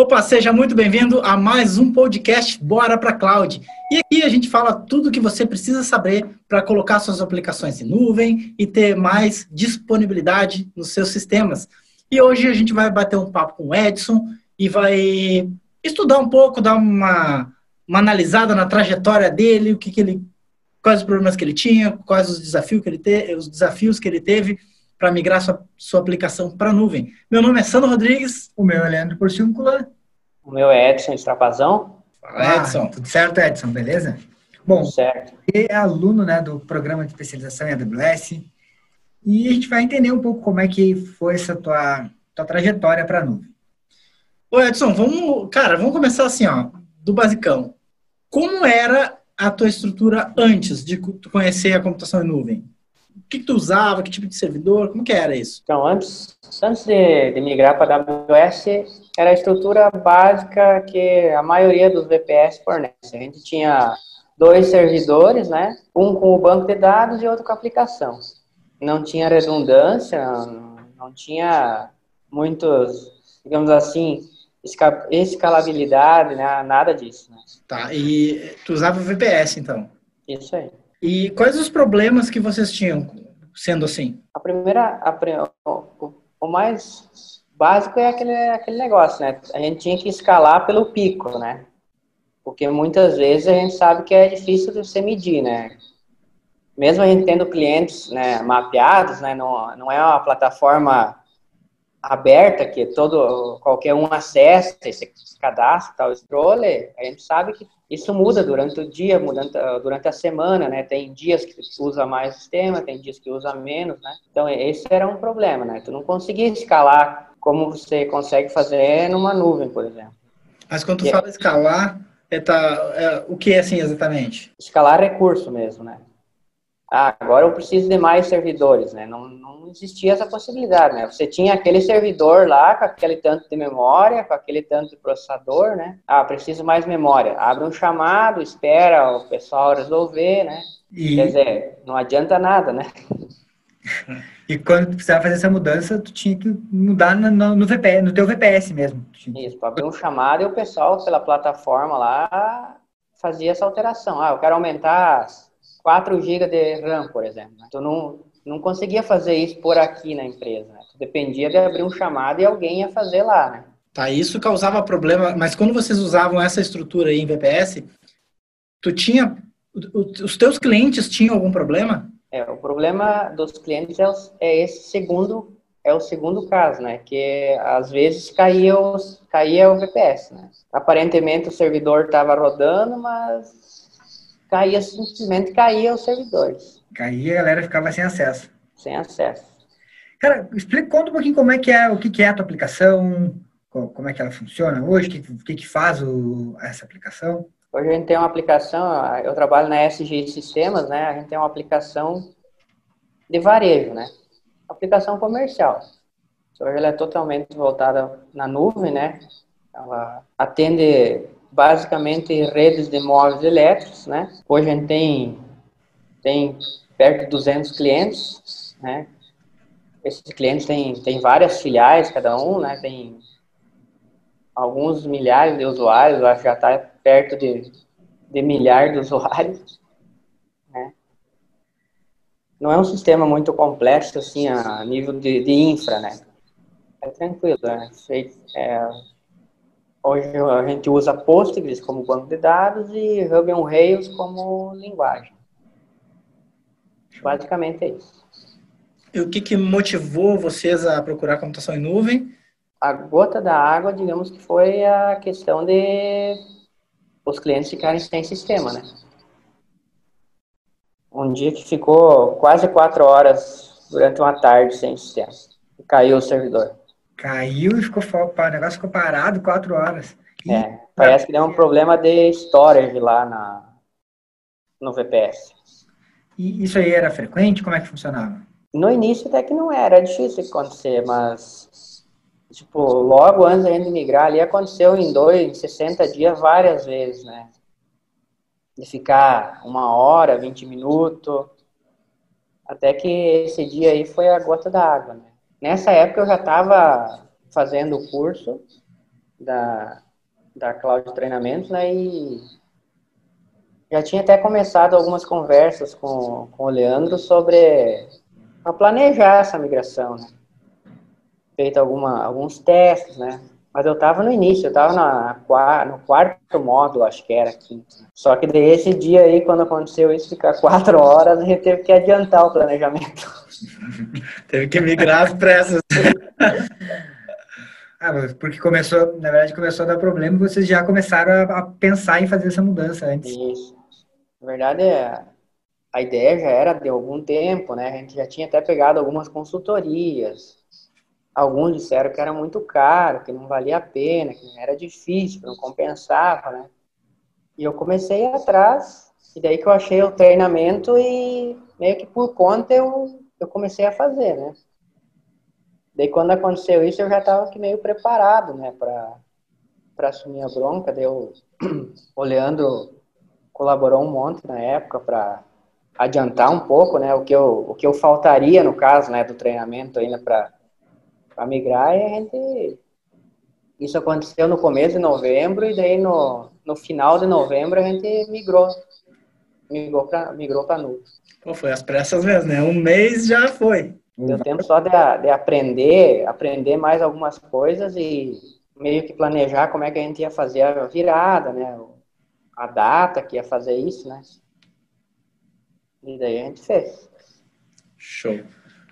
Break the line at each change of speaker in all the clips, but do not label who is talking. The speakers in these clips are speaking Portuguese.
Opa, seja muito bem-vindo a mais um podcast Bora para Cloud. E aqui a gente fala tudo o que você precisa saber para colocar suas aplicações em nuvem e ter mais disponibilidade nos seus sistemas. E hoje a gente vai bater um papo com o Edson e vai estudar um pouco, dar uma, uma analisada na trajetória dele, o que, que ele, quais os problemas que ele tinha, quais os desafios que ele, te, os desafios que ele teve para migrar sua, sua aplicação para a nuvem. Meu nome é Sandro Rodrigues.
O meu é Leandro Porciúncula.
O meu é Edson Estrapazão.
Fala, Edson. Ah, tudo certo, Edson? Beleza? Bom, tudo certo. é aluno né, do programa de especialização em AWS e a gente vai entender um pouco como é que foi essa tua, tua trajetória para a nuvem.
Ô Edson, vamos, cara, vamos começar assim, ó, do basicão. Como era a tua estrutura antes de conhecer a computação em nuvem? O que, que, tu usava, que tipo de servidor, como que era isso?
Então, antes, antes de, de migrar para a AWS, era a estrutura básica que a maioria dos VPS fornece. A gente tinha dois servidores, né? Um com o banco de dados e outro com a aplicação. Não tinha redundância, não, não tinha muitos, digamos assim, escalabilidade, né? nada disso. Né?
Tá, e tu usava o VPS, então?
Isso aí.
E quais os problemas que vocês tinham sendo assim?
A primeira, a, o, o, mais básico é aquele, aquele negócio, né? A gente tinha que escalar pelo pico, né? Porque muitas vezes a gente sabe que é difícil de você medir, né? Mesmo a gente tendo clientes né, mapeados, né? Não, não é uma plataforma aberta que todo qualquer um acessa, esse cadastro, tal, scroller, a gente sabe que isso muda durante o dia, mudando durante a semana, né? Tem dias que usa mais sistema, tem dias que usa menos, né? Então esse era um problema, né? Tu não conseguia escalar como você consegue fazer numa nuvem, por exemplo.
Mas quando tu e fala escalar, é, tá, é, o que é assim exatamente?
Escalar recurso mesmo, né? Ah, agora eu preciso de mais servidores, né? Não, não existia essa possibilidade, né? Você tinha aquele servidor lá com aquele tanto de memória, com aquele tanto de processador, né? Ah, preciso mais memória. Abre um chamado, espera o pessoal resolver, né? E... Quer dizer, não adianta nada, né?
E quando tu precisava fazer essa mudança, tu tinha que mudar no, no, VPS, no teu VPS mesmo.
Isso, abrir um chamado e o pessoal pela plataforma lá fazia essa alteração. Ah, eu quero aumentar 4 GB de RAM, por exemplo. Né? Tu não, não conseguia fazer isso por aqui na empresa. Né? Tu dependia de abrir um chamado e alguém ia fazer lá, né?
Tá, isso causava problema, mas quando vocês usavam essa estrutura aí em VPS, tu tinha, os teus clientes tinham algum problema?
É, o problema dos clientes é, é esse segundo, é o segundo caso, né? Que às vezes caía, os, caía o VPS, né? Aparentemente o servidor estava rodando, mas caía simplesmente caía os servidores.
Caía, a galera ficava sem acesso.
Sem acesso.
Cara, explica, conta um pouquinho como é que é, o que, que é a tua aplicação, como é que ela funciona hoje, o que, que, que faz o, essa aplicação.
Hoje a gente tem uma aplicação, eu trabalho na SG Sistemas, né? A gente tem uma aplicação de varejo, né? Aplicação comercial. Hoje ela é totalmente voltada na nuvem, né? Ela atende basicamente redes de móveis elétricos, né? Hoje a gente tem, tem perto de 200 clientes, né? Esses clientes têm, têm várias filiais, cada um, né? Tem alguns milhares de usuários, acho que já está perto de, de milhar de usuários, né? Não é um sistema muito complexo, assim, a nível de, de infra, né? É tranquilo, né? É, Hoje a gente usa Postgres como banco de dados e Ruby on Rails como linguagem. Basicamente é isso.
E o que, que motivou vocês a procurar computação em nuvem?
A gota da água, digamos que foi a questão de os clientes ficarem sem sistema, né? Um dia que ficou quase quatro horas durante uma tarde sem sistema. E caiu o servidor.
Caiu e ficou o negócio ficou parado quatro horas.
E, é, parece que deu um problema de storage lá na, no VPS.
E isso aí era frequente? Como é que funcionava?
No início até que não era, era difícil acontecer, mas tipo, logo antes da gente migrar ali aconteceu em dois, em 60 dias várias vezes, né? De ficar uma hora, 20 minutos, até que esse dia aí foi a gota da água, né? Nessa época eu já estava fazendo o curso da, da Cloud Treinamentos, né, e já tinha até começado algumas conversas com, com o Leandro sobre a planejar essa migração, né? Feito alguma, alguns testes, né? Mas eu estava no início, eu estava no quarto módulo, acho que era quinto. Só que daí esse dia aí, quando aconteceu isso, ficar quatro horas, a gente teve que adiantar o planejamento.
teve que migrar as pressas.
ah, porque começou, na verdade, começou a dar problema e vocês já começaram a, a pensar em fazer essa mudança antes.
Isso. Na verdade, é, a ideia já era de algum tempo, né? A gente já tinha até pegado algumas consultorias. Alguns disseram que era muito caro, que não valia a pena, que era difícil, que não compensava, né? E eu comecei atrás, e daí que eu achei o treinamento e meio que por conta eu, eu comecei a fazer, né? Daí quando aconteceu isso, eu já estava meio preparado, né, para assumir a bronca. Eu, o Leandro colaborou um monte na época para adiantar um pouco, né, o que eu o que eu faltaria no caso, né, do treinamento ainda para para migrar e a gente isso aconteceu no começo de novembro e daí no, no final de novembro a gente migrou migrou para migrou para nuvem.
Pô, foi as pressas mesmo, né? Um mês já foi.
Deu tempo só de, de aprender, aprender mais algumas coisas e meio que planejar como é que a gente ia fazer a virada, né? a data que ia fazer isso, né? E daí a gente fez.
Show.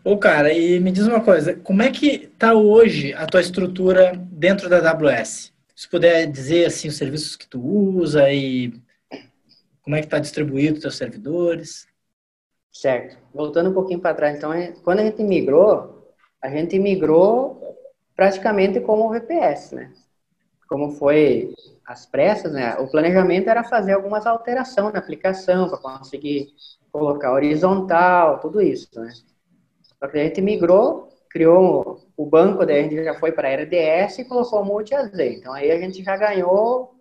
Ô, cara, e me diz uma coisa, como é que tá hoje a tua estrutura dentro da AWS? Se puder dizer, assim, os serviços que tu usa e como é que tá distribuído os teus servidores?
Certo. Voltando um pouquinho para trás, então, é, quando a gente migrou, a gente migrou praticamente como o VPS, né? Como foi as pressas, né? O planejamento era fazer algumas alterações na aplicação para conseguir colocar horizontal, tudo isso, né? Só que a gente migrou, criou o banco, daí a gente já foi para a RDS e colocou o multi-AZ. Então aí a gente já ganhou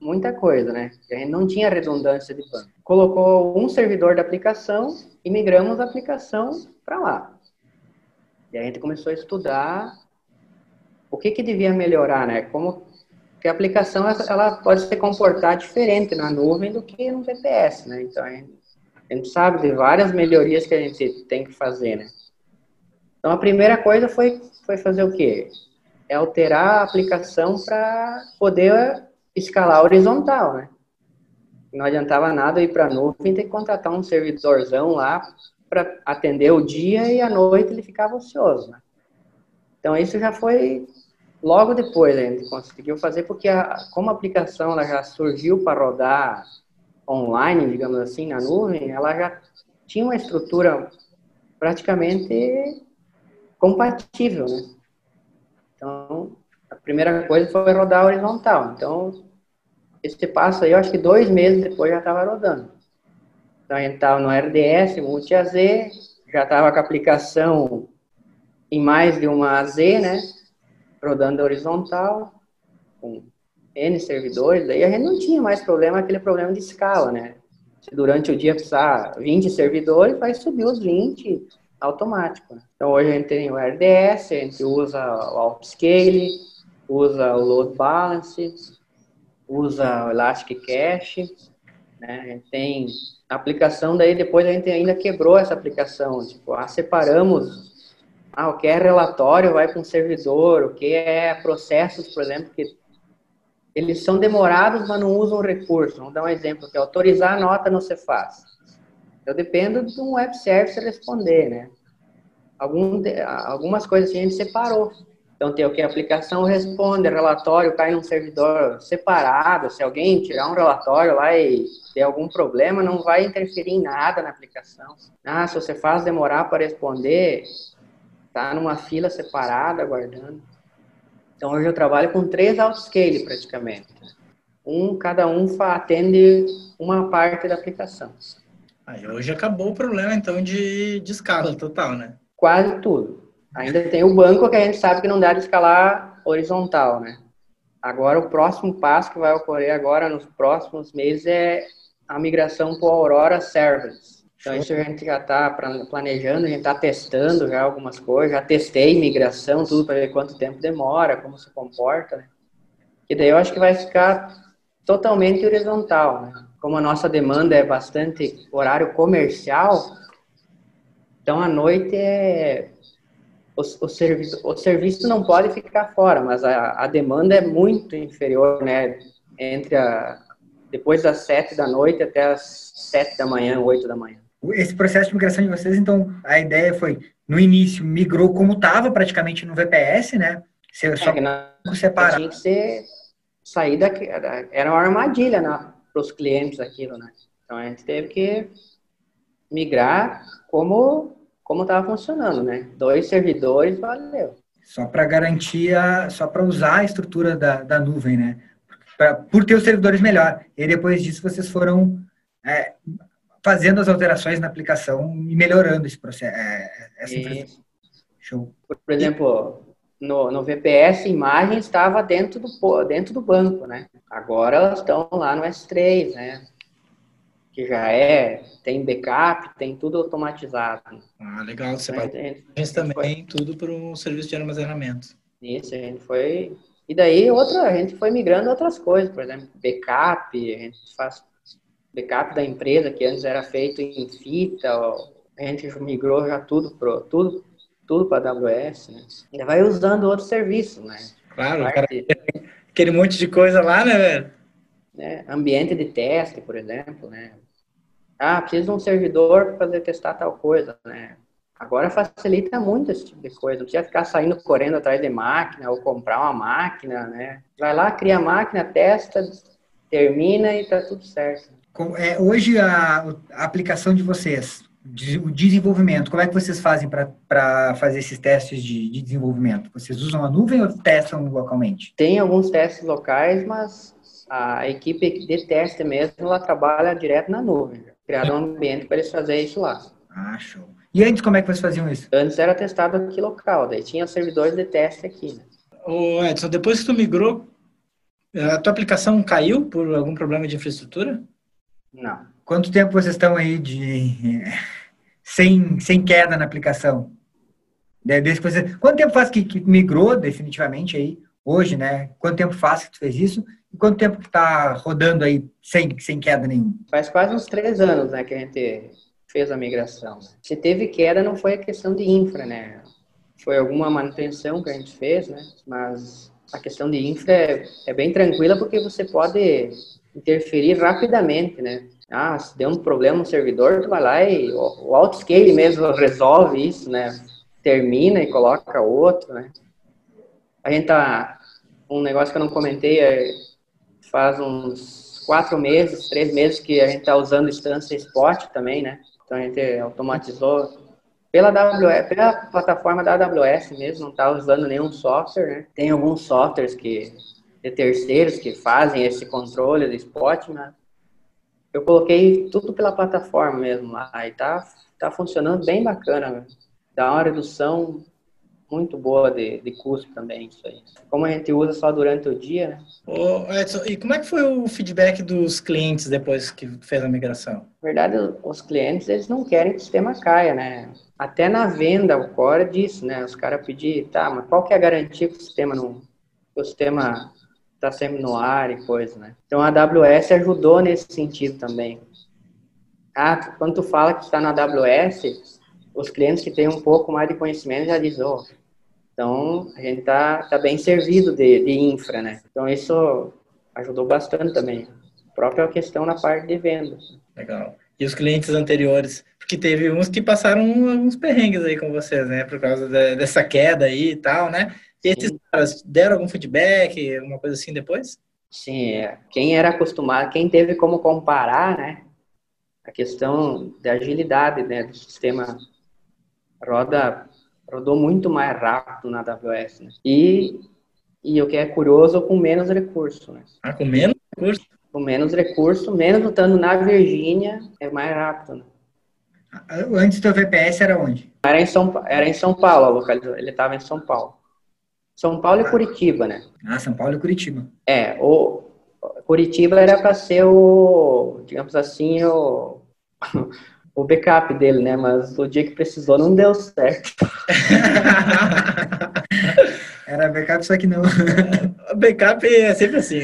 muita coisa, né? A gente não tinha redundância de banco. Colocou um servidor da aplicação e migramos a aplicação para lá. E a gente começou a estudar o que que devia melhorar, né? Como porque a aplicação ela pode se comportar diferente na nuvem do que no VPS, né? Então a gente sabe de várias melhorias que a gente tem que fazer, né? Então a primeira coisa foi foi fazer o quê? É alterar a aplicação para poder escalar horizontal, né? Não adiantava nada ir para a nuvem ter que contratar um servidorzão lá para atender o dia e à noite ele ficava ocioso, né? Então isso já foi Logo depois a gente conseguiu fazer porque a, como a aplicação ela já surgiu para rodar online, digamos assim, na nuvem, ela já tinha uma estrutura praticamente compatível, né? Então, a primeira coisa foi rodar horizontal. Então, esse passo aí, eu acho que dois meses depois já estava rodando. Então, a gente estava no RDS, multi-AZ, já estava com a aplicação em mais de uma AZ, né? rodando horizontal, com N servidores, aí a gente não tinha mais problema, aquele problema de escala, né? Se durante o dia precisar 20 servidores, vai subir os 20 automático. Né? Então hoje a gente tem o RDS, a gente usa o Autoscale, usa o Load Balance, usa o Elastic Cache, né? A gente tem aplicação, daí depois a gente ainda quebrou essa aplicação, tipo, ah, separamos ah, o que é relatório vai para um servidor, o que é processos, por exemplo, que eles são demorados, mas não usam recurso. Vamos dar um exemplo, é autorizar a nota no Cefaz. Eu dependo de um web service responder, né? Algum, algumas coisas a gente separou. Então, tem o que a aplicação responde, relatório cai num servidor separado. Se alguém tirar um relatório lá e ter algum problema, não vai interferir em nada na aplicação. Ah, se você faz demorar para responder, tá numa fila separada, aguardando. Então, hoje eu trabalho com três autoscale praticamente. Um, cada um atende uma parte da aplicação.
Aí hoje acabou o problema, então, de, de escala total, né?
Quase tudo. Ainda tem o banco que a gente sabe que não dá de escalar horizontal, né? Agora, o próximo passo que vai ocorrer agora nos próximos meses é a migração para o Aurora Service. Então, isso a gente já está planejando, a gente está testando já algumas coisas, já testei migração, tudo para ver quanto tempo demora, como se comporta, né? que daí eu acho que vai ficar totalmente horizontal, né? Como a nossa demanda é bastante horário comercial, então à noite é o, o, serviço, o serviço não pode ficar fora, mas a, a demanda é muito inferior, né? Entre a, depois das sete da noite até as sete da manhã, oito da manhã.
Esse processo de migração de vocês, então, a ideia foi, no início, migrou como estava praticamente no VPS, né?
Você é, só não, separar. Tinha que ser, sair daqui, era uma armadilha né, para os clientes aquilo, né? Então, a gente teve que migrar como como estava funcionando, né? Dois servidores, valeu.
Só para garantir, só para usar a estrutura da, da nuvem, né? Pra, por ter os servidores melhor. E depois disso vocês foram é, fazendo as alterações na aplicação e melhorando esse processo. É, essa
e, Show. Por exemplo, no, no VPS, imagem estava dentro do, dentro do banco, né? Agora elas estão lá no S3, né? que já é, tem backup, tem tudo automatizado.
Ah, legal. Você vai gente também foi... tudo para um serviço de armazenamento.
Isso, a gente foi. E daí outra, a gente foi migrando outras coisas, por exemplo, backup, a gente faz backup da empresa que antes era feito em fita, a gente migrou já tudo pro tudo tudo para AWS, né? E vai usando outros serviços, né?
Claro, cara, aquele monte de coisa lá, né, velho?
Né? Ambiente de teste, por exemplo, né? Ah, preciso de um servidor para fazer testar tal coisa, né? Agora facilita muito esse tipo de coisa. Não precisa ficar saindo correndo atrás de máquina ou comprar uma máquina, né? Vai lá, cria a máquina, testa, termina e tá tudo certo.
É, hoje a, a aplicação de vocês, o desenvolvimento, como é que vocês fazem para fazer esses testes de, de, desenvolvimento? Vocês usam a nuvem ou testam localmente?
Tem alguns testes locais, mas a equipe de teste mesmo, ela trabalha direto na nuvem. Criaram um ambiente para eles fazerem isso lá.
Ah, show. E antes, como é que vocês faziam isso?
Antes era testado aqui local, daí tinha servidores de teste aqui. Né?
Ô Edson, depois que tu migrou, a tua aplicação caiu por algum problema de infraestrutura?
Não.
Quanto tempo vocês estão aí de sem, sem queda na aplicação? Desde que você... Quanto tempo faz que, que migrou definitivamente aí, hoje, né? Quanto tempo faz que tu fez isso? E quanto tempo que está rodando aí sem, sem queda nenhuma?
Faz quase uns três anos né, que a gente fez a migração. Se teve queda, não foi a questão de infra, né? Foi alguma manutenção que a gente fez, né? Mas a questão de infra é, é bem tranquila porque você pode interferir rapidamente, né? Ah, se deu um problema no servidor, tu vai lá e o, o autoscale mesmo resolve isso, né? Termina e coloca outro, né? A gente tá... Um negócio que eu não comentei é faz uns quatro meses, três meses que a gente está usando instância Spot também, né? Então a gente automatizou pela AWS, pela plataforma da AWS mesmo, não está usando nenhum software, né? Tem alguns softwares que de terceiros que fazem esse controle do Spot, né? Eu coloquei tudo pela plataforma mesmo lá e tá, tá funcionando bem bacana, né? dá uma redução muito boa de, de custo também, isso aí. Como a gente usa só durante o dia, né?
Ô, Edson, e como é que foi o feedback dos clientes depois que fez a migração?
Na verdade, os clientes, eles não querem que o sistema caia, né? Até na venda, o core é disso, né? Os caras pedir, tá, mas qual que é a garantia que o sistema não... Que o sistema está sempre no ar e coisa, né? Então, a AWS ajudou nesse sentido também. Ah, quando tu fala que está na AWS, os clientes que têm um pouco mais de conhecimento já dizem, oh, então, a gente está tá bem servido de, de infra, né? Então, isso ajudou bastante também. A própria questão na parte de vendas.
Legal. E os clientes anteriores? Porque teve uns que passaram uns perrengues aí com vocês, né? Por causa de, dessa queda aí e tal, né? E esses caras deram algum feedback, alguma coisa assim depois?
Sim, é. quem era acostumado, quem teve como comparar, né? A questão da agilidade né, do sistema roda rodou muito mais rápido na AWS, né? E, e o que é curioso, com menos recurso, né?
Ah, com menos recurso?
Com menos recurso, menos estando na Virgínia, é mais rápido, né?
Antes do VPS era onde?
Era em São, era em São Paulo. Ele estava em São Paulo. São Paulo e Curitiba, né?
Ah, São Paulo e Curitiba.
É, o Curitiba era para ser o, digamos assim, o o backup dele, né? Mas o dia que precisou não deu certo.
Era backup, só que não.
backup é sempre assim.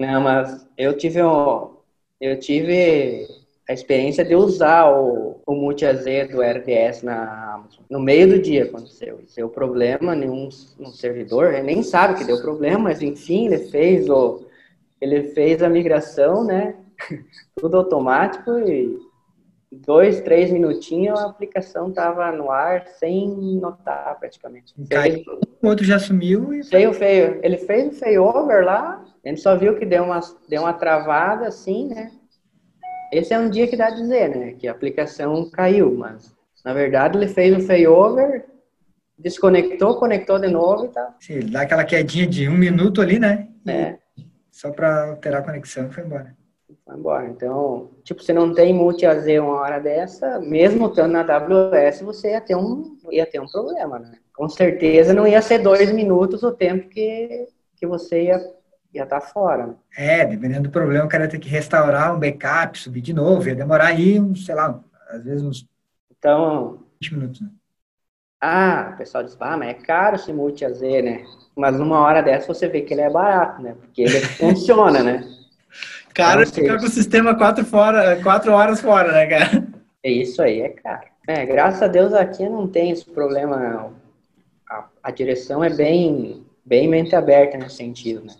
não, mas eu tive um, eu tive a experiência de usar o, o multi-AZ do RDS na Amazon. No meio do dia aconteceu. Deu problema nenhum no servidor, ele nem sabe que deu problema, mas enfim, ele fez o ele fez a migração, né? Tudo automático e dois, três minutinhos a aplicação tava no ar sem notar praticamente.
Caiu, o outro já sumiu e
feio, feio. Ele fez o failover lá, a gente só viu que deu uma deu uma travada assim, né? Esse é um dia que dá a dizer, né? Que a aplicação caiu, mas na verdade ele fez o failover, desconectou, conectou de novo e tá.
Sim, dá aquela quedinha de um minuto ali, né?
É.
Só para alterar a conexão e foi embora.
Foi embora. Então, tipo, você não tem multi-AZ uma hora dessa, mesmo estando na AWS, você ia ter um, ia ter um problema, né? Com certeza não ia ser dois minutos o tempo que, que você ia ia estar tá fora. Né?
É, dependendo do problema, o cara ia ter que restaurar um backup, subir de novo, ia demorar aí, sei lá, às vezes uns
então,
20 minutos. Né?
Ah, o pessoal diz, ah, mas é caro esse multi-AZ, né? Mas numa hora dessa você vê que ele é barato, né? Porque ele funciona, né?
Cara, então, ficar com o sistema quatro, fora, quatro horas fora, né, cara?
É isso aí, é caro. É, graças a Deus aqui não tem esse problema. A, a direção é bem, bem mente aberta nesse sentido, né?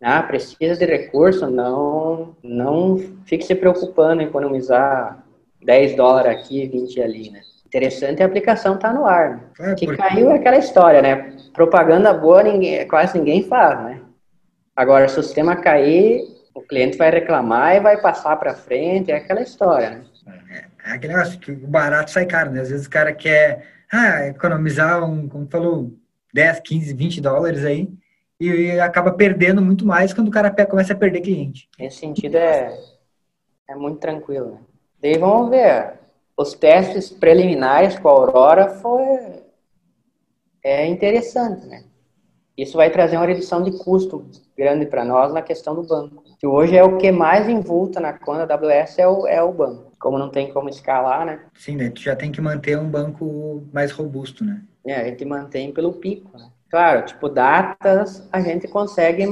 Ah, precisa de recurso? Não, não fique se preocupando em economizar 10 dólares aqui, 20 ali, né? Interessante a aplicação tá no ar. Né? É, que porque... caiu é aquela história, né? Propaganda boa ninguém, quase ninguém faz, né? Agora, se o sistema cair, o cliente vai reclamar e vai passar para frente, é aquela história, né?
É, é aquele negócio que o barato sai caro, né? Às vezes o cara quer ah, economizar, um, como falou, 10, 15, 20 dólares aí, e acaba perdendo muito mais quando o cara começa a perder cliente.
Nesse sentido é, é muito tranquilo, né? Daí vamos ver. Os testes preliminares com a Aurora foi é interessante, né? Isso vai trazer uma redução de custo grande para nós na questão do banco. Que hoje é o que mais invulta na conta da AWS é o, é o banco. Como não tem como escalar, né?
Sim, né? Tu já tem que manter um banco mais robusto, né?
É, a gente mantém pelo pico, né? Claro, tipo, datas a gente consegue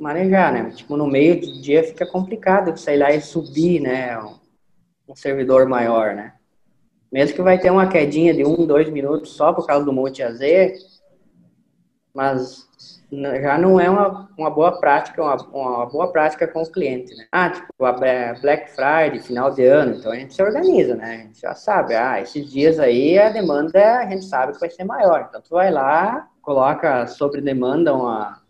manejar, né? Tipo, no meio do dia fica complicado de sair lá e subir, né? Um servidor maior, né? Mesmo que vai ter uma quedinha de um, dois minutos só por causa do multi-AZ, mas já não é uma, uma boa prática, uma, uma boa prática com o cliente, né? Ah, tipo, a Black Friday, final de ano, então a gente se organiza, né? A gente já sabe, ah, esses dias aí a demanda a gente sabe que vai ser maior, então tu vai lá, coloca sobre demanda uma,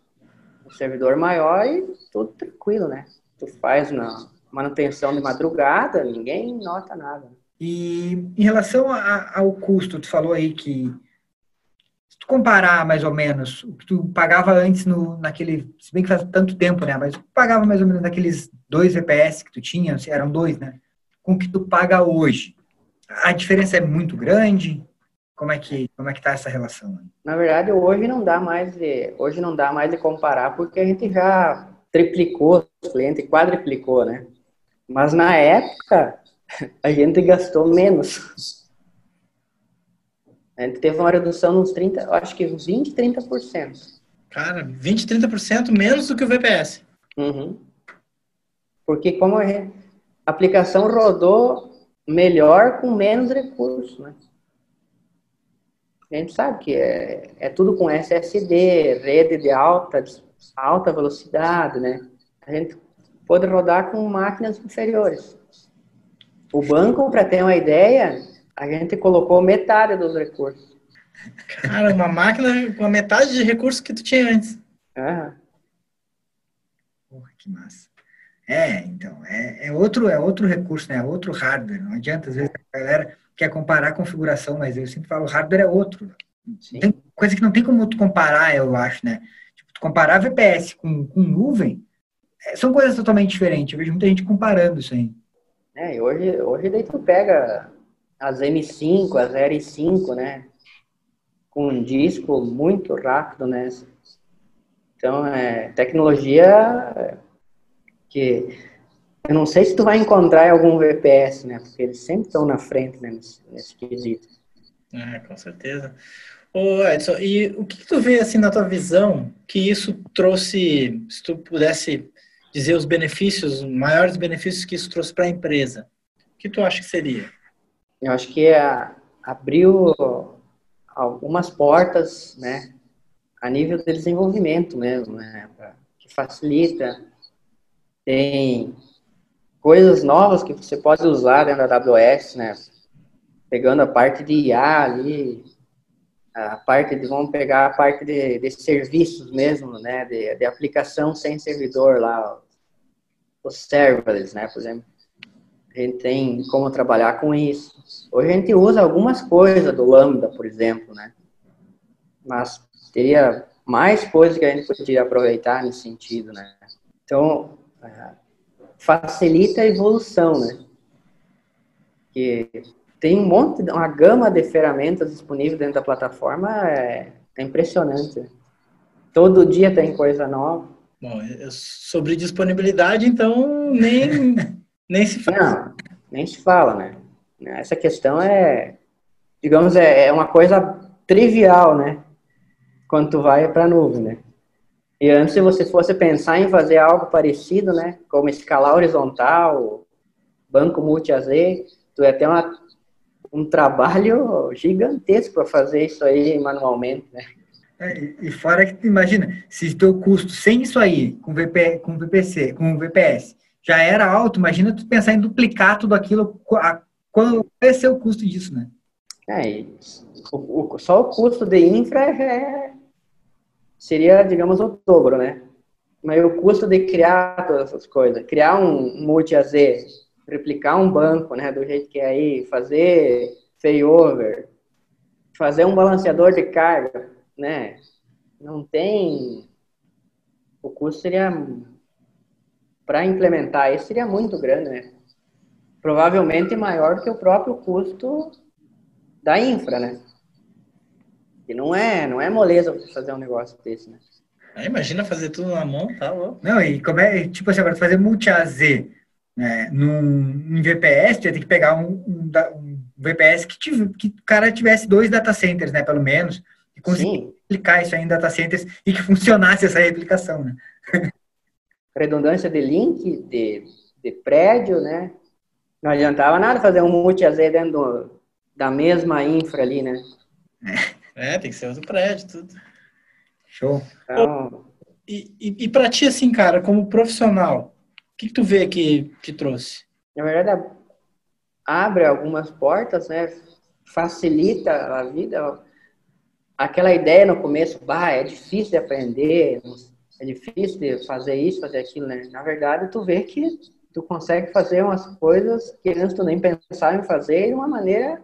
um servidor maior e tudo tranquilo, né? Tu faz na manutenção de madrugada, ninguém nota nada.
E em relação a, ao custo, tu falou aí que se tu comparar mais ou menos o que tu pagava antes no, naquele, se bem que faz tanto tempo, né? Mas tu pagava mais ou menos naqueles dois VPS que tu tinha, eram dois, né? Com o que tu paga hoje. A diferença é muito grande? Como é que como é que tá essa relação?
Na verdade, hoje não dá mais de hoje não dá mais de comparar porque a gente já triplicou os clientes, quadriplicou, né? Mas na época a gente gastou menos. A gente teve uma redução nos 30, acho que 20, 30%.
Cara, 20, 30% menos do que o VPS.
Uhum. Porque como a, a aplicação rodou melhor com menos recursos, né? A gente sabe que é, é tudo com SSD, rede de alta, alta velocidade, né? A gente pode rodar com máquinas inferiores. O banco, para ter uma ideia, a gente colocou metade dos recursos.
Cara, uma máquina com a metade de recursos que tu tinha antes.
Aham.
Porra, que massa. É, então, é, é, outro, é outro recurso, né? É outro hardware. Não adianta, às vezes, a galera quer comparar a configuração, mas eu sempre falo, o hardware é outro. Tem coisa que não tem como tu comparar, eu acho, né? Tipo, tu comparar VPS com, com nuvem, é, são coisas totalmente diferentes. Eu vejo muita gente comparando isso aí.
É, hoje, hoje daí tu pega as M5, as R5, né? Com um disco muito rápido, né? Então, é tecnologia que eu não sei se tu vai encontrar em algum VPS, né? Porque eles sempre estão na frente né, nesse, nesse quesito.
É, com certeza. Ô Edson, e o que, que tu vê assim na tua visão que isso trouxe, se tu pudesse dizer os benefícios, os maiores benefícios que isso trouxe para a empresa? O que tu acha que seria?
Eu acho que é, abriu algumas portas, né, a nível de desenvolvimento mesmo, né, que facilita. Tem coisas novas que você pode usar dentro da AWS, né, pegando a parte de IA ali, a parte de, vamos pegar a parte de, de serviços mesmo, né, de, de aplicação sem servidor lá, os serverless, né, por exemplo. A gente tem como trabalhar com isso. Hoje a gente usa algumas coisas do Lambda, por exemplo, né, mas teria mais coisas que a gente poderia aproveitar nesse sentido, né. Então, é, facilita a evolução, né, que tem um monte, uma gama de ferramentas disponíveis dentro da plataforma, é, é impressionante. Todo dia tem coisa nova.
Bom, sobre disponibilidade, então, nem, nem se fala.
Não, nem se fala, né? Essa questão é, digamos, é, é uma coisa trivial, né? Quando tu vai para a nuvem, né? E antes, se você fosse pensar em fazer algo parecido, né? Como escalar horizontal, banco multi-AZ, tu ia ter uma um trabalho gigantesco para fazer isso aí manualmente, né?
É, e fora que, imagina, se o teu custo sem isso aí, com, VP, com VPC, com VPS, já era alto, imagina tu pensar em duplicar tudo aquilo, qual vai ser o custo disso, né?
É, o, o, só o custo de infra é, seria, digamos, o dobro, né? Mas o custo de criar todas essas coisas, criar um multi-AZ, replicar um banco, né, do jeito que é aí, fazer failover, fazer um balanceador de carga, né, não tem, o custo seria, para implementar isso seria muito grande, né, provavelmente maior que o próprio custo da infra, né, e não é, não é moleza fazer um negócio desse, né.
imagina fazer tudo na mão, tá louco.
Não, e como é, tipo assim, agora fazer multi-AZ, né, num, VPS, você tem que pegar um, um, um VPS que, tive, que o cara tivesse dois data centers, né, pelo menos, e conseguir aplicar isso aí em data centers e que funcionasse essa replicação, né?
Redundância de link, de, de prédio, né? Não adiantava nada fazer um multi-AZ dentro do, da mesma infra ali, né?
É, tem que ser outro prédio, tudo.
Show.
Então... E, e, e para ti, assim, cara, como profissional, que, que tu vê que, que trouxe?
Na verdade, abre algumas portas, né? Facilita a vida. Aquela ideia no começo, bah, é difícil de aprender, é difícil de fazer isso, fazer aquilo, né? Na verdade, tu vê que tu consegue fazer umas coisas que antes tu nem pensava em fazer de uma maneira,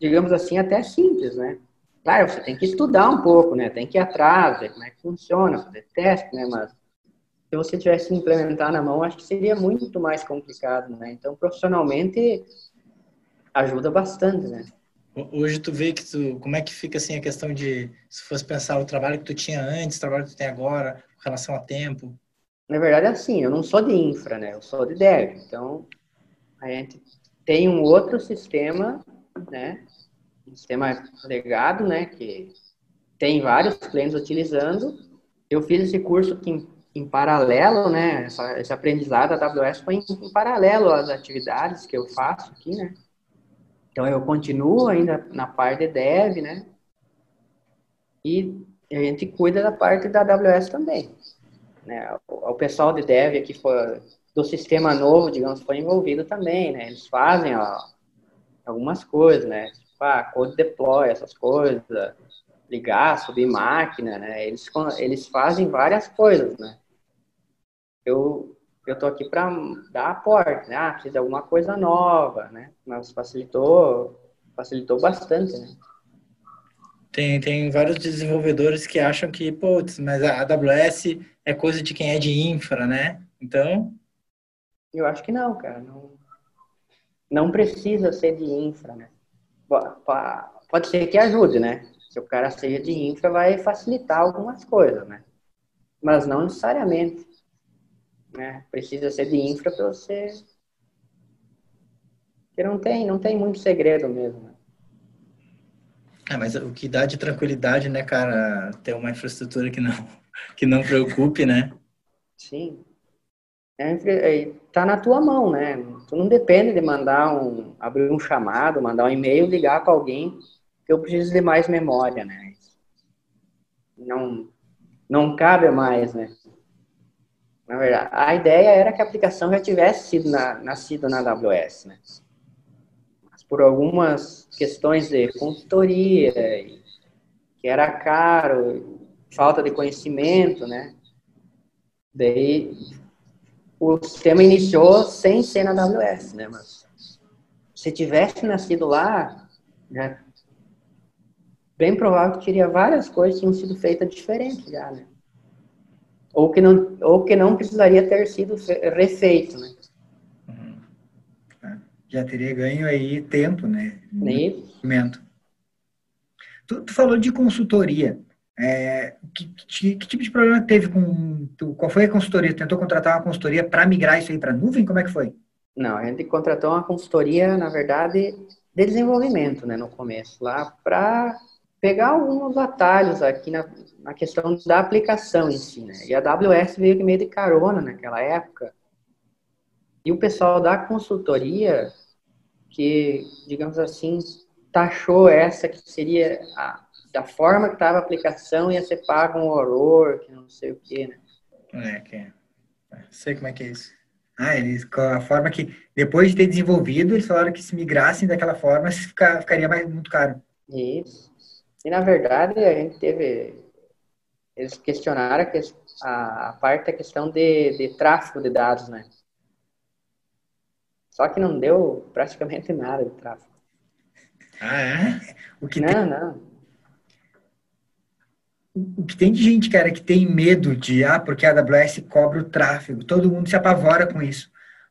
digamos assim, até simples, né? Claro, você tem que estudar um pouco, né? Tem que ir atrás, ver como é que funciona, fazer teste, né? Mas se você tivesse que implementar na mão, acho que seria muito mais complicado, né? Então, profissionalmente, ajuda bastante, né?
Hoje tu vê que tu, como é que fica assim a questão de, se fosse pensar o trabalho que tu tinha antes, o trabalho que tu tem agora, com relação a tempo?
Na verdade, assim, eu não sou de infra, né? Eu sou de dev. Então, a gente tem um outro sistema, né? Um sistema legado, né? Que tem vários clientes utilizando. Eu fiz esse curso que em paralelo, né, essa, esse aprendizado da AWS foi em, em, paralelo às atividades que eu faço aqui, né. Então, eu continuo ainda na parte de dev, né, e a gente cuida da parte da AWS também. Né. O, o pessoal de dev aqui foi, do sistema novo, digamos, foi envolvido também, né, eles fazem ó, algumas coisas, né, ah, code deploy, essas coisas, ligar, subir máquina, né? Eles, eles fazem várias coisas, né? eu eu tô aqui para dar aporte, né? Ah, precisa de alguma coisa nova, né? Mas facilitou, facilitou bastante, né?
Tem, tem vários desenvolvedores que acham que, putz, mas a AWS é coisa de quem é de infra, né? Então...
Eu acho que não, cara. Não, não precisa ser de infra, né? Pode ser que ajude, né? Se o cara seja de infra, vai facilitar algumas coisas, né? Mas não necessariamente. Né? Precisa ser de infra para você. Porque não tem, não tem muito segredo mesmo. Né?
É, mas o que dá de tranquilidade, né, cara, ter uma infraestrutura que não, que não preocupe, né?
Sim. É, tá na tua mão, né? Tu não depende de mandar um, abrir um chamado, mandar um e-mail, ligar para alguém, que eu preciso de mais memória, né? Não, não cabe mais, né? Na verdade, a ideia era que a aplicação já tivesse sido na, nascido na AWS, né? Mas por algumas questões de consultoria, que era caro, falta de conhecimento, né? Daí o sistema iniciou sem ser na AWS, né? Mas se tivesse nascido lá, né? bem provável que teria várias coisas que tinham sido feitas diferentes já, né? Ou que não, ou que não precisaria ter sido refeito, né? Uhum.
É, já teria ganho aí tempo, né?
Isso.
Tu, tu falou de consultoria. É, que, que, que, tipo de problema teve com. Tu, qual foi a consultoria? tentou contratar uma consultoria para migrar isso aí para nuvem? Como é que foi?
Não, a gente contratou uma consultoria, na verdade, de desenvolvimento, né, no começo, lá para pegar alguns atalhos aqui na, na questão da aplicação em si, né? E a AWS veio meio de carona naquela época. E o pessoal da consultoria, que, digamos assim, taxou essa que seria a, da forma que estava a aplicação ia ser pago um horror, que não sei o quê, né?
É, que é. Sei como é que é isso.
Ah, eles, com a forma que, depois de ter desenvolvido, eles falaram que se migrassem daquela forma, ficaria mais, muito caro.
Isso. E, na verdade, a gente teve... Eles questionaram a, a parte da questão de, de tráfego de dados, né? Só que não deu praticamente nada de tráfego.
Ah, é?
O que não, tem... não
o que tem de gente, cara, que tem medo de, ah, porque a AWS cobra o tráfego, todo mundo se apavora com isso.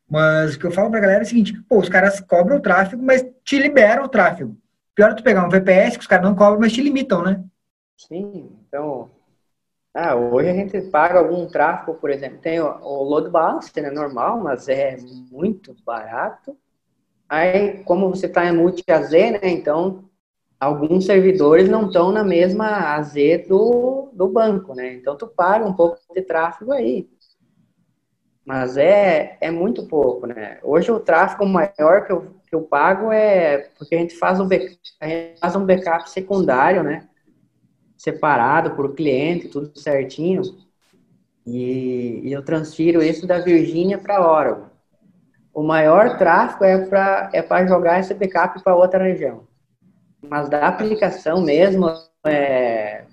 Mas o que eu falo pra galera é o seguinte, pô, os caras cobram o tráfego, mas te liberam o tráfego. Pior é tu pegar um VPS que os caras não cobram, mas te limitam, né?
Sim, então, ah, hoje a gente paga algum tráfego, por exemplo, tem o, o load balancer, né, normal, mas é muito barato. Aí, como você está em multi-AZ, né, então alguns servidores não estão na mesma AZ do, do banco, né? Então tu paga um pouco de tráfego aí. Mas é, é muito pouco, né? Hoje o tráfego maior que eu, que eu pago é porque a gente faz um, backup, a gente faz um backup secundário, né? Separado por cliente, tudo certinho. E, e eu transfiro isso da Virgínia para Oracle. O maior tráfego é para é jogar esse backup para outra região. Mas da aplicação mesmo, é,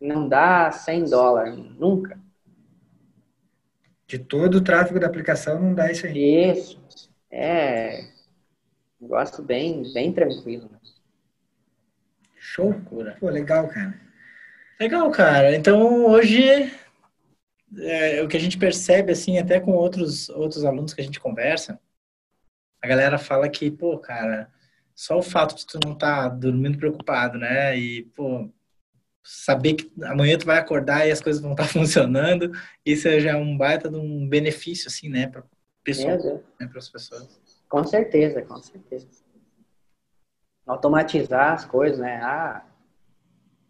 não dá 100 dólares, nunca.
De todo o tráfego da aplicação não dá isso aí.
Isso. É. Negócio bem, bem tranquilo.
Show. Pô, legal, cara.
Legal, cara. Então, hoje, é, o que a gente percebe, assim, até com outros, outros alunos que a gente conversa, a galera fala que, pô, cara, só o fato de tu não estar tá dormindo preocupado, né? E, pô, saber que amanhã tu vai acordar e as coisas vão estar tá funcionando, isso já é um baita de um benefício, assim, né? Para pessoas, né? para as pessoas.
Com certeza, com certeza. Automatizar as coisas, né? Ah,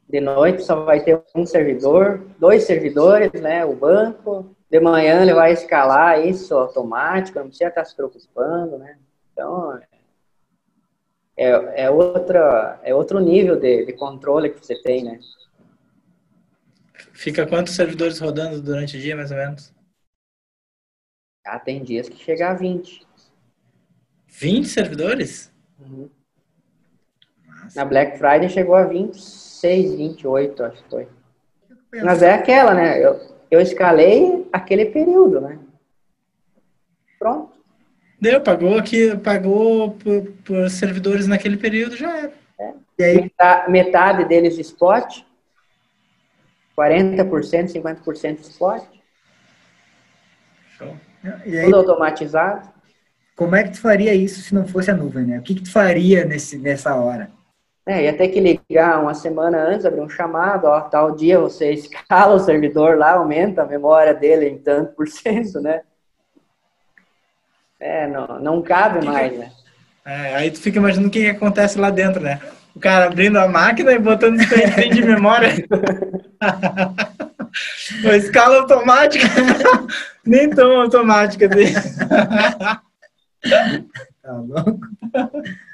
de noite só vai ter um servidor, dois servidores, né? O banco. De manhã ele vai escalar isso automático, não precisa estar se preocupando, né? Então, é, é, outra, é outro nível de, de controle que você tem, né?
Fica quantos servidores rodando durante o dia, mais ou menos?
Ah, tem dias que chega a 20.
20 servidores?
Uhum. Na Black Friday chegou a 26, 28, acho que foi. Mas é aquela, né? Eu, eu escalei aquele período, né? Pronto.
Deu, pagou aqui, pagou por, por servidores naquele período, já era.
É. E aí? Metade, metade deles spot, 40%, 50% spot. Show. E aí, Tudo automatizado.
Como é que tu faria isso se não fosse a nuvem, né? O que, que tu faria nesse, nessa hora?
É, ia ter que ligar uma semana antes, abrir um chamado, ó, tal dia você escala o servidor lá, aumenta a memória dele em tanto por cento, né? É, não, não cabe mais, né?
É, aí tu fica imaginando o que acontece lá dentro, né? O cara abrindo a máquina e botando clientes de memória. Uma escala automática. Nem tão automática dele.
Tá louco?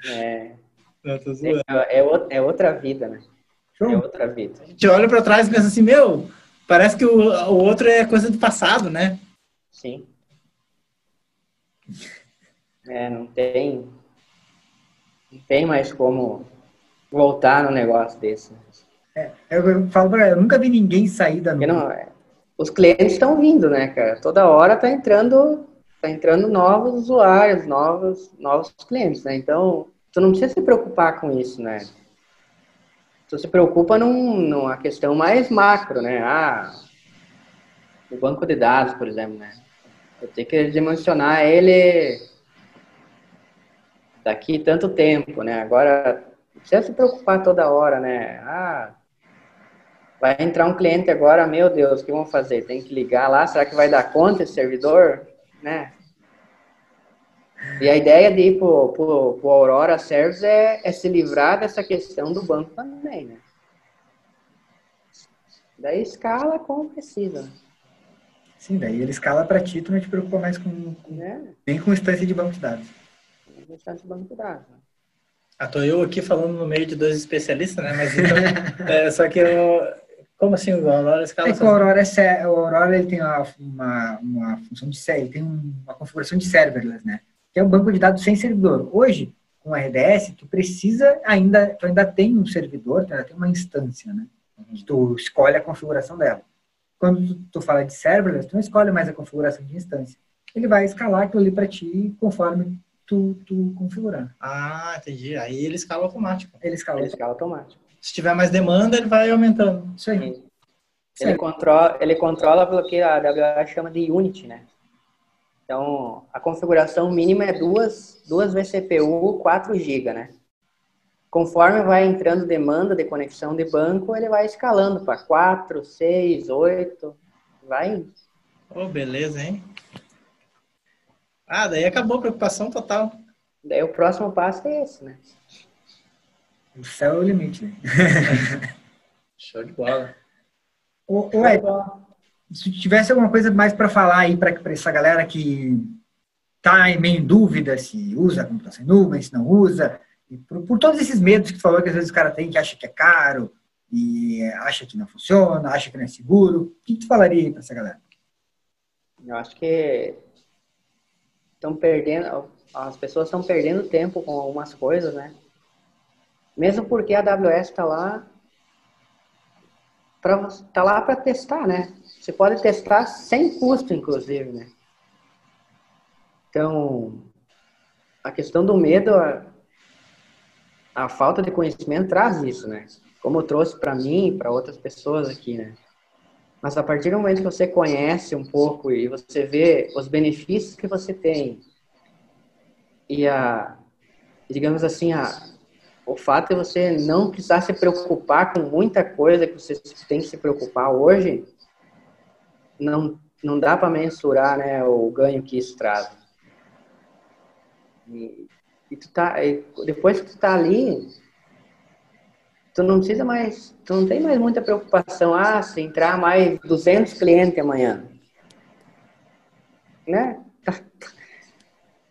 É. Não, é, é, é, outra vida, né? É outra vida.
A gente olha para trás e pensa assim, meu, parece que o, o outro é coisa do passado, né?
Sim. É, não tem. Não tem mais como voltar no negócio desse.
É, eu, falo pra eu nunca vi ninguém sair da
não, é, Os clientes estão vindo, né, cara? Toda hora tá entrando, tá entrando novos usuários, novos, novos clientes, né? Então, tu não precisa se preocupar com isso, né? Tu se preocupa num, numa questão mais macro, né? Ah, o banco de dados, por exemplo, né? Eu tenho que dimensionar ele daqui tanto tempo, né? Agora, não precisa se preocupar toda hora, né? Ah, vai entrar um cliente agora, meu Deus, o que vão fazer? Tem que ligar lá, será que vai dar conta esse servidor? Né? E a ideia de ir para o Aurora Service é, é, se livrar dessa questão do banco também, né? Daí escala como precisa.
Sim, daí ele escala para ti, tu não te preocupa mais com, com é. nem com instância de banco de dados.
Instância de banco de dados. Né?
Ah, tô eu aqui falando no meio de dois especialistas, né? Mas então, é, só que eu, como assim o Aurora escala?
É que o Aurora, é, o Aurora ele tem uma, uma, uma função de série, tem uma configuração de serverless, né? Que é um banco de dados sem servidor. Hoje, com RDS, tu precisa ainda, tu ainda tem um servidor, tu ainda tem uma instância, né? Tu escolhe a configuração dela. Quando tu, tu fala de serverless, tu não escolhe mais a configuração de instância. Ele vai escalar aquilo ali para ti conforme tu, tu configurar.
Ah, entendi. Aí ele escala automático.
Ele escala, ele escala automático.
Se tiver mais demanda, ele vai aumentando.
Isso aí. Ele controla, ele controla pelo que a AWS chama de Unity, né? Então, a configuração mínima é duas, duas vCPU, 4 GB, né? Conforme vai entrando demanda de conexão de banco, ele vai escalando para 4, 6, 8, vai indo.
Oh, beleza, hein? Ah, daí acabou a preocupação total.
Daí o próximo passo é esse, né?
O céu é o limite, né?
Show de bola.
Ô, ô Ed, se tivesse alguma coisa mais para falar aí para essa galera que tá meio em dúvida se usa a computação em nuvem, se não usa, por, por, todos esses medos que tu falou que às vezes o cara tem, que acha que é caro, e acha que não funciona, acha que não é seguro, o que tu falaria aí para essa galera?
Eu acho que estão perdendo, as pessoas estão perdendo tempo com algumas coisas, né? Mesmo porque a AWS está lá para tá lá para testar, né? Você pode testar sem custo, inclusive, né? Então, a questão do medo, a, a falta de conhecimento traz isso, né? Como trouxe para mim e para outras pessoas aqui, né? Mas a partir do momento que você conhece um pouco e você vê os benefícios que você tem e a, digamos assim, a, o fato de você não precisar se preocupar com muita coisa que você tem que se preocupar hoje, não, não dá para mensurar né, o ganho que isso traz. E, e tu tá, e depois que tu tá ali, tu não precisa mais, tu não tem mais muita preocupação, ah, se entrar mais 200 clientes amanhã. Né?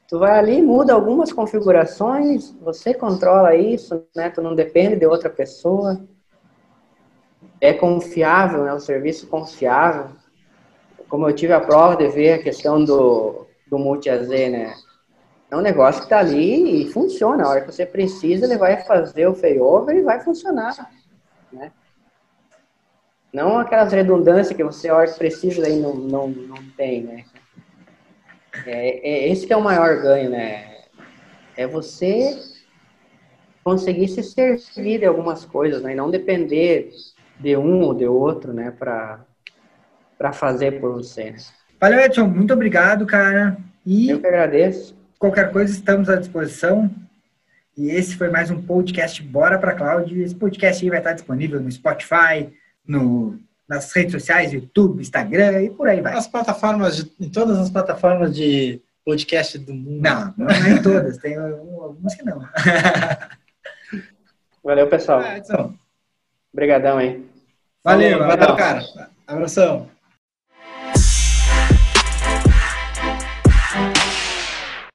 Tu vai ali, muda algumas configurações, você controla isso, né? Tu não depende de outra pessoa. É confiável, né? O serviço confiável. Como eu tive a prova de ver a questão do, do multi-AZ, né? É um negócio que está ali e funciona. A hora que você precisa, ele vai fazer o failover e vai funcionar. Né? Não aquelas redundâncias que você, a hora que precisa, aí não, não, não tem, né? É, é, esse que é o maior ganho, né? É você conseguir se servir de algumas coisas, né? E não depender de um ou de outro, né? Para fazer por você. Né?
Valeu, Edson. Muito obrigado, cara.
E... Eu que agradeço.
Qualquer coisa, estamos à disposição. E esse foi mais um podcast Bora para Cloud. Esse podcast aí vai estar disponível no Spotify, no, nas redes sociais, YouTube, Instagram e por aí vai.
As plataformas, de, em todas as plataformas de podcast do mundo.
Não, não é em todas. Tem algumas que não.
Valeu, pessoal. É, Edson. Obrigadão aí.
Valeu, valeu, cara. Abração.